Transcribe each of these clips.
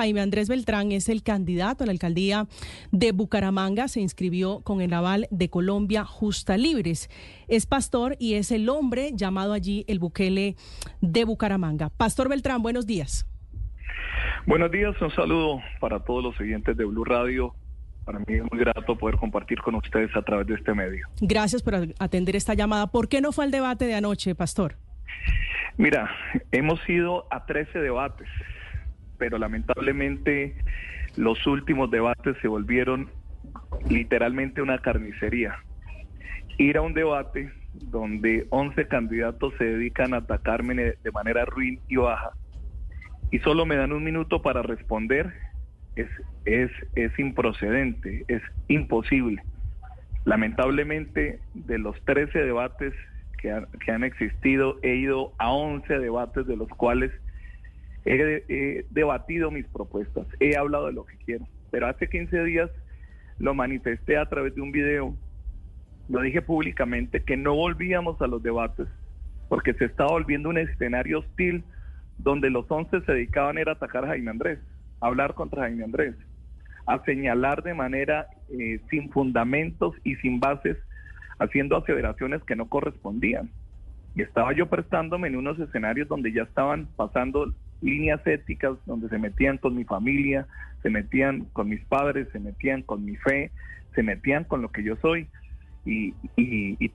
Jaime Andrés Beltrán es el candidato a la alcaldía de Bucaramanga. Se inscribió con el aval de Colombia Justa Libres. Es pastor y es el hombre llamado allí el Bukele de Bucaramanga. Pastor Beltrán, buenos días. Buenos días, un saludo para todos los siguientes de Blue Radio. Para mí es muy grato poder compartir con ustedes a través de este medio. Gracias por atender esta llamada. ¿Por qué no fue el debate de anoche, Pastor? Mira, hemos ido a 13 debates, pero lamentablemente los últimos debates se volvieron literalmente una carnicería. Ir a un debate donde 11 candidatos se dedican a atacarme de manera ruin y baja y solo me dan un minuto para responder es, es, es improcedente, es imposible. Lamentablemente, de los 13 debates que, que han existido, he ido a 11 debates de los cuales he, debatido mis propuestas, he hablado de lo que quiero. Pero hace 15 días lo manifesté a través de un video, lo dije públicamente, que no volvíamos a los debates porque se estaba volviendo un escenario hostil donde los 11 se dedicaban a atacar a Jaime Andrés hablar contra Jaime Andrés, a señalar de manera eh, sin fundamentos y sin bases, haciendo aseveraciones que no correspondían. Y estaba yo prestándome en unos escenarios donde ya estaban pasando líneas éticas, donde se metían con mi familia, se metían con mis padres, se metían con mi fe, se metían con lo que yo soy. Y,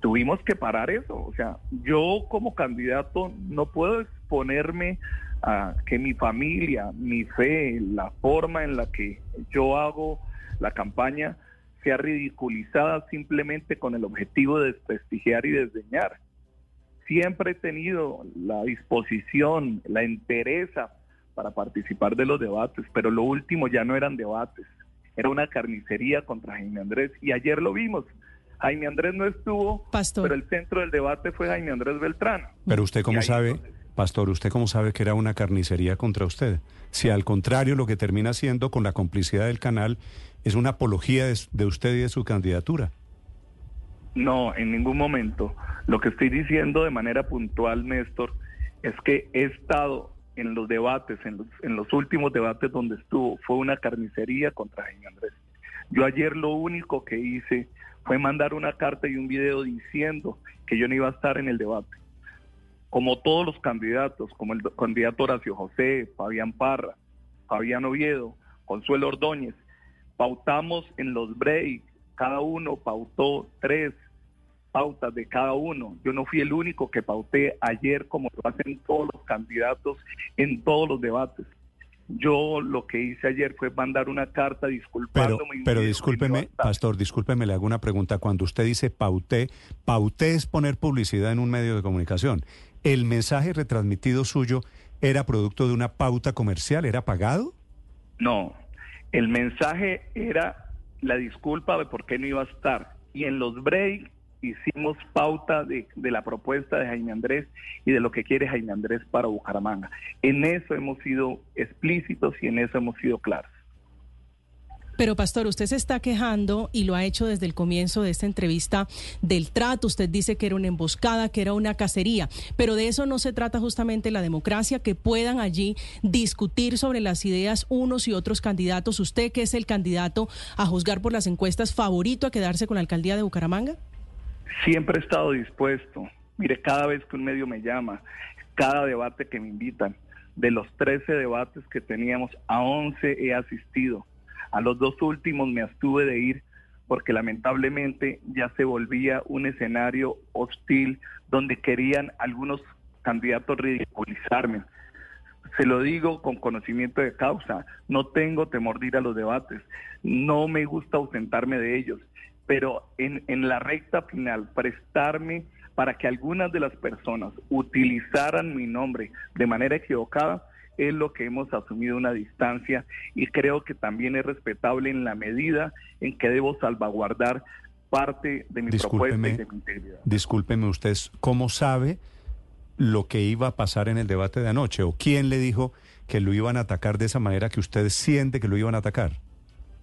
tuvimos que parar eso. O sea, yo como candidato no puedo exponerme a que mi familia, mi fe, la forma en la que yo hago la campaña sea ridiculizada simplemente con el objetivo de desprestigiar y desdeñar. Siempre he tenido la disposición, la entereza para participar de los debates, pero lo último ya no eran debates, era una carnicería contra Jaime Andrés y ayer lo vimos. Jaime Andrés no estuvo, pero el centro del debate fue Jaime Andrés Beltrán. Pero usted cómo sabe, Pastor, ¿usted cómo sabe que era una carnicería contra usted? Si al contrario lo que termina siendo con la complicidad del canal es una apología de, usted y de su candidatura. No, en ningún momento. Lo que estoy diciendo de manera puntual, Néstor, es que he estado en los debates, en los, en los últimos debates donde estuvo, fue una carnicería contra Jaime Andrés. Yo ayer lo único que hice fue mandar una carta y un video diciendo que yo no iba a estar en el debate como todos los candidatos, como el candidato Horacio José, Fabián Parra, Fabián Oviedo, Consuelo Ordóñez, pautamos en los breaks, cada uno pautó tres pautas de cada uno. Yo no fui el único que pauté ayer como lo hacen todos los candidatos en todos los debates. Yo lo que hice ayer fue mandar una carta disculpándome. Pero, pero discúlpeme, pastor, discúlpeme, le hago una pregunta. Cuando usted dice pauté, pauté es poner publicidad en un medio de comunicación. ¿El mensaje retransmitido suyo era producto de una pauta comercial? ¿Era pagado? No, el mensaje era la disculpa de por qué no iba a estar. Y en los breaks hicimos pauta de, de, la propuesta de Jaime Andrés y de lo que quiere Jaime Andrés para Bucaramanga. En eso hemos sido explícitos y en eso hemos sido claros. Pero pastor, usted se está quejando y lo ha hecho desde el comienzo de esta entrevista del trato. Usted dice que era una emboscada, que era una cacería, pero de eso no se trata justamente la democracia, que puedan allí discutir sobre las ideas unos y otros candidatos. Usted que es el candidato a juzgar por las encuestas favorito a quedarse con la alcaldía de Bucaramanga. Siempre he estado dispuesto. Mire, cada vez que un medio me llama, cada debate que me invitan, de los 13 debates que teníamos, a 11 he asistido a los dos últimos me abstuve de ir porque lamentablemente ya se volvía un escenario hostil donde querían algunos candidatos ridiculizarme. Se lo digo con conocimiento de causa, no tengo temor de ir a los debates, no me gusta ausentarme de ellos, pero en, en la recta final, prestarme para que algunas de las personas utilizaran mi nombre de manera equivocada, es lo que hemos asumido una distancia y creo que también es respetable en la medida en que debo salvaguardar parte de mi propuesta y de mi integridad. Discúlpeme usted, ¿cómo sabe lo que iba a pasar en el debate de anoche? ¿O quién le dijo que lo iban a atacar de esa manera que usted siente que lo iban a atacar?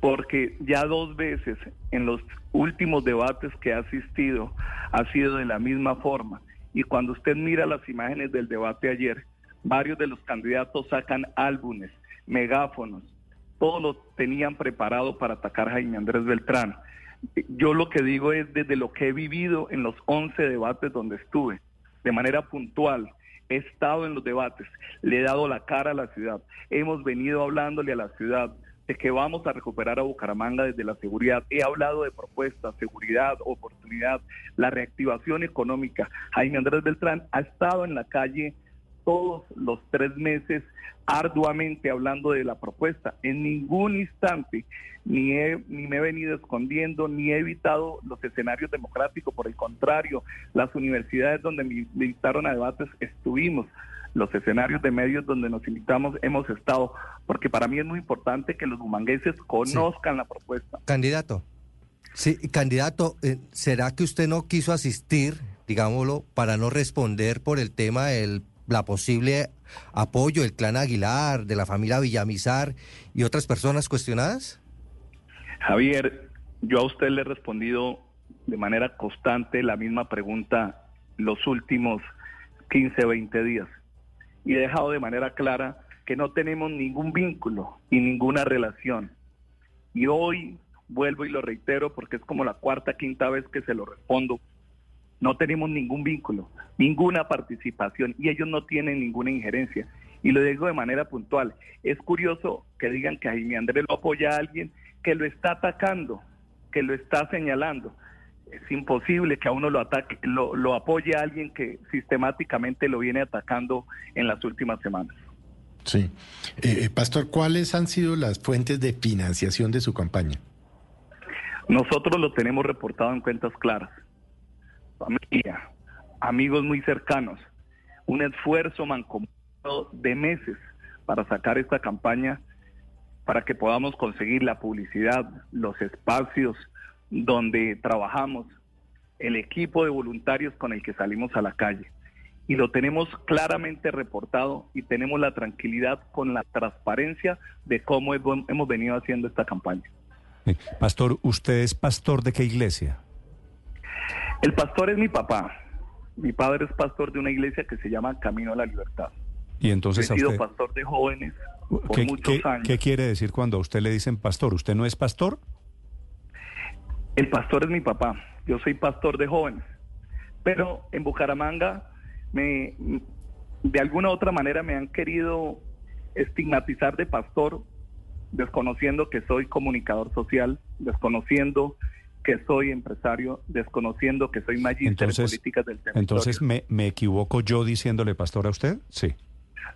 Porque ya dos veces en los últimos debates que ha asistido ha sido de la misma forma. Y cuando usted mira las imágenes del debate ayer, varios de los candidatos sacan álbumes, megáfonos, todo lo tenían preparado para atacar a Jaime Andrés Beltrán. Yo lo que digo es desde lo que he vivido en los 11 debates donde estuve, de manera puntual, he estado en los debates, le he dado la cara a la ciudad, hemos venido hablándole a la ciudad de que vamos a recuperar a Bucaramanga desde la seguridad. He hablado de propuestas, seguridad, oportunidad, la reactivación económica. Jaime Andrés Beltrán ha estado en la calle todos los tres meses arduamente hablando de la propuesta. En ningún instante ni, ni me he venido escondiendo, ni he evitado los escenarios democráticos. Por el contrario, las universidades donde me invitaron a debates estuvimos. Los escenarios de medios donde nos invitamos hemos estado, porque para mí es muy importante que los bumangueses conozcan la propuesta. Candidato, sí, candidato, eh, ¿será que usted no quiso asistir, digámoslo, para no responder por el tema del la posible apoyo del clan Aguilar, de la familia Villamizar y otras personas cuestionadas? Javier, yo a usted le he respondido de manera constante la misma pregunta los últimos 15, 20 días y he dejado de manera clara que no tenemos ningún vínculo y ninguna relación. Y hoy vuelvo y lo reitero porque es como la cuarta, quinta vez que se lo respondo no tenemos ningún vínculo, ninguna participación y ellos no tienen ninguna injerencia. Y lo digo de manera puntual. Es curioso que digan que Jaime Andrés lo apoya a alguien que lo está atacando, que lo está señalando. Es imposible que a uno lo ataque, lo, apoye a alguien que sistemáticamente lo viene atacando en las últimas semanas. Sí. Eh, eh, Pastor, ¿cuáles han sido las fuentes de financiación de su campaña? Nosotros lo tenemos reportado en cuentas claras familia, amigos muy cercanos, un esfuerzo mancomunado de meses para sacar esta campaña, para que podamos conseguir la publicidad, los espacios donde trabajamos, el equipo de voluntarios con el que salimos a la calle. Y lo tenemos claramente reportado y tenemos la tranquilidad con la transparencia de cómo hemos venido haciendo esta campaña. Pastor, ¿usted es pastor de qué iglesia? El pastor es mi papá. Mi padre es pastor de una iglesia que se llama Camino a la Libertad. Y entonces He sido pastor de jóvenes por muchos años. ¿Qué quiere decir cuando a usted le dicen pastor? ¿Usted no es pastor? El pastor es mi papá. Yo soy pastor de jóvenes. Pero en Bucaramanga, me, de alguna u otra manera me han querido estigmatizar de pastor, desconociendo que soy comunicador social, desconociendo que soy empresario, desconociendo que soy magíster en políticas del territorio. Entonces, ¿me, ¿me equivoco yo diciéndole pastor a usted? Sí.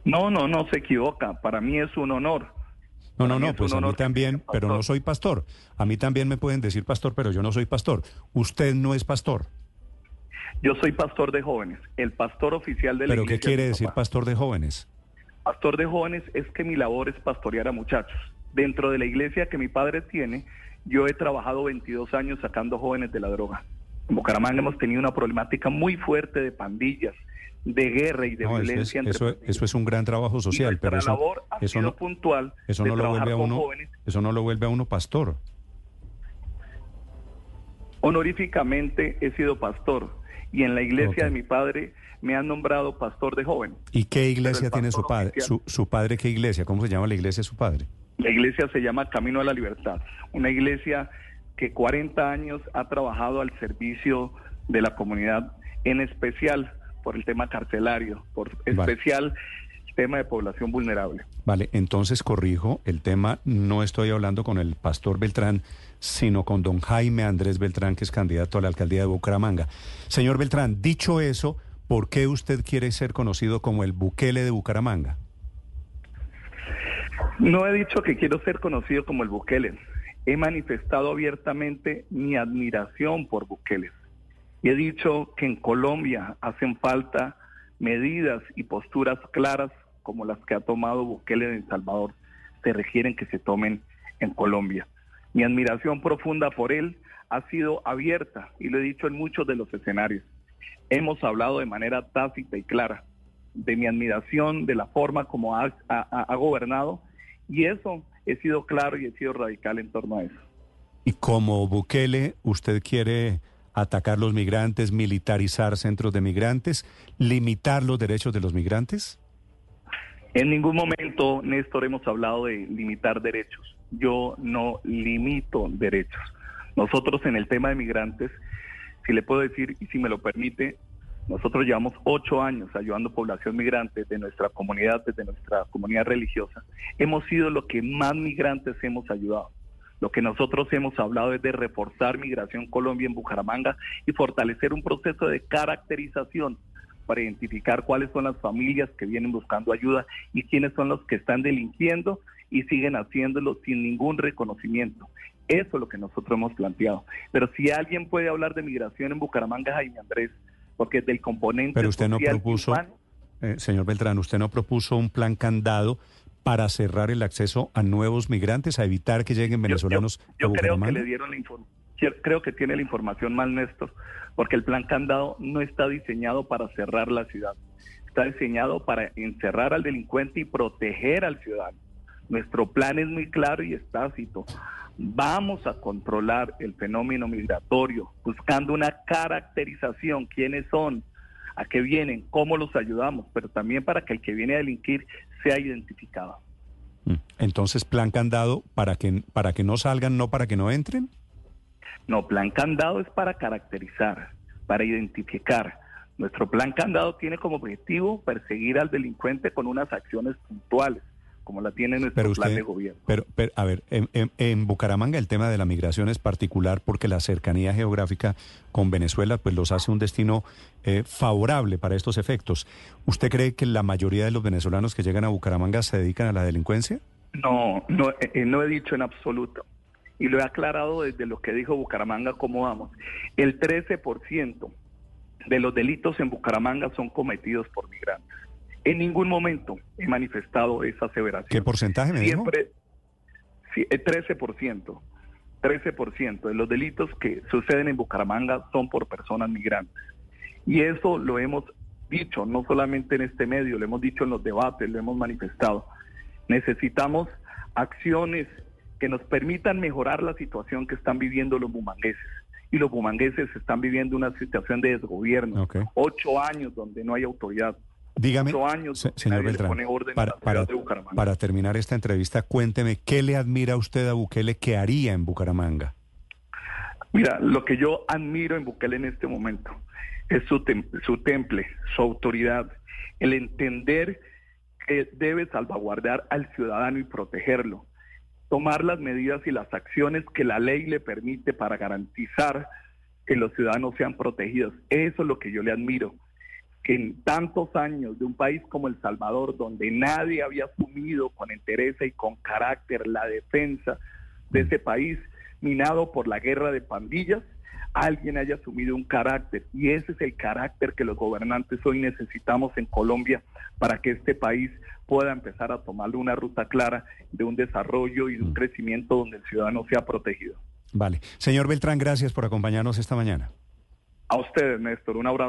No, no, no se equivoca. Para mí es un honor. No, no, no, pues a mí también, pero no soy pastor. A mí también me pueden decir pastor, pero yo no soy pastor. Usted no es pastor. Yo soy pastor de jóvenes, el pastor oficial de la ¿Pero qué quiere decir pastor de jóvenes? Pastor de jóvenes es que mi labor es pastorear a muchachos. Dentro de la iglesia que mi padre tiene, yo he trabajado 22 años sacando jóvenes de la droga. En Bucaramanga hemos tenido una problemática muy fuerte de pandillas, de guerra y de violencia. Eso es, eso, es un gran trabajo social, pero eso, labor ha eso no, puntual. Eso no lo vuelve a uno. Eso no lo vuelve a uno pastor. Honoríficamente he sido pastor y en la iglesia de mi padre me han nombrado pastor de jóvenes. ¿Y qué iglesia tiene su padre? Su, ¿Su padre qué iglesia? ¿Cómo se llama la iglesia de su padre? La iglesia se llama Camino a la Libertad, una iglesia que 40 años ha trabajado al servicio de la comunidad, en especial por el tema carcelario, por especial tema de población vulnerable. Vale, entonces corrijo el tema, no estoy hablando con el pastor Beltrán, sino con don Jaime Andrés Beltrán, que es candidato a la alcaldía de Bucaramanga. Señor Beltrán, dicho eso, ¿por qué usted quiere ser conocido como el Bukele de Bucaramanga? No he dicho que quiero ser conocido como el Bukele. He manifestado abiertamente mi admiración por Bukele. Y he dicho que en Colombia hacen falta medidas y posturas claras como las que ha tomado Bukele en El Salvador. Se requieren que se tomen en Colombia. Mi admiración profunda por él ha sido abierta y lo he dicho en muchos de los escenarios. Hemos hablado de manera tácita y clara de mi admiración, de la forma como ha, ha gobernado y eso, he sido claro y he sido radical en torno a eso. ¿Y como Bukele, usted quiere atacar los migrantes, militarizar centros de migrantes, limitar los derechos de los migrantes? En ningún momento, Néstor, hemos hablado de limitar derechos. Yo no limito derechos. Nosotros en el tema de migrantes, si le puedo decir y si me lo permite, nosotros llevamos ocho años ayudando a población migrante de nuestra comunidad, desde nuestra comunidad religiosa. Hemos sido lo que más migrantes hemos ayudado. Lo que nosotros hemos hablado es de reforzar Migración Colombia en Bucaramanga y fortalecer un proceso de caracterización para identificar cuáles son las familias que vienen buscando ayuda y quiénes son los que están delinquiendo y siguen haciéndolo sin ningún reconocimiento. Eso es lo que nosotros hemos planteado. Pero si alguien puede hablar de migración en Bucaramanga, Jaime Andrés, porque es del componente. Pero usted no propuso, eh, señor Beltrán, usted no propuso un plan candado para cerrar el acceso a nuevos migrantes, a evitar que lleguen venezolanos. Yo, creo que le dieron la información. Creo que tiene la información mal, Néstor, porque el plan candado no está diseñado para cerrar la ciudad. Está diseñado para encerrar al delincuente y proteger al ciudadano. Nuestro plan es muy claro y estácito. Vamos a controlar el fenómeno migratorio buscando una caracterización, quiénes son, a qué vienen, cómo los ayudamos, pero también para que el que viene a delinquir sea identificado. Mm. Entonces, plan candado para que para que no salgan, no para que no entren. No, plan candado es para caracterizar, para identificar. Nuestro plan candado tiene como objetivo perseguir al delincuente con unas acciones puntuales como la tiene nuestro plan de gobierno. Pero, pero a ver, en, Bucaramanga el tema de la migración es particular porque la cercanía geográfica con Venezuela pues los hace un destino eh, favorable para estos efectos. ¿Usted cree que la mayoría de los venezolanos que llegan a Bucaramanga se dedican a la delincuencia? No, no, eh, no he dicho en absoluto. Y lo he aclarado desde lo que dijo Bucaramanga, cómo vamos. El 13% de los delitos en Bucaramanga son cometidos por migrantes. En ningún momento he manifestado esa aseveración. ¿Qué porcentaje me Siempre, el 13%. 13% de los delitos que suceden en Bucaramanga son por personas migrantes. Y eso lo hemos dicho, no solamente en este medio, lo hemos dicho en los debates, lo hemos manifestado. Necesitamos acciones que nos permitan mejorar la situación que están viviendo los bumangueses. Y los bumangueses están viviendo una situación de desgobierno. Ocho años donde no hay autoridad. Dígame, señor Beltrán, para, terminar esta entrevista, cuénteme, ¿qué le admira a usted a Bukele que haría en Bucaramanga? Mira, lo que yo admiro en Bukele en este momento es su, su temple, su autoridad, el entender que debe salvaguardar al ciudadano y protegerlo, tomar las medidas y las acciones que la ley le permite para garantizar que los ciudadanos sean protegidos. Eso es lo que yo le admiro que en tantos años de un país como El Salvador, donde nadie había asumido con interés y con carácter la defensa de ese país, minado por la guerra de pandillas, alguien haya asumido un carácter. Y ese es el carácter que los gobernantes hoy necesitamos en Colombia para que este país pueda empezar a tomarle una ruta clara de un desarrollo y de un mm. crecimiento donde el ciudadano sea protegido. Vale. Señor Beltrán, gracias por acompañarnos esta mañana. A ustedes, Néstor. Un abrazo.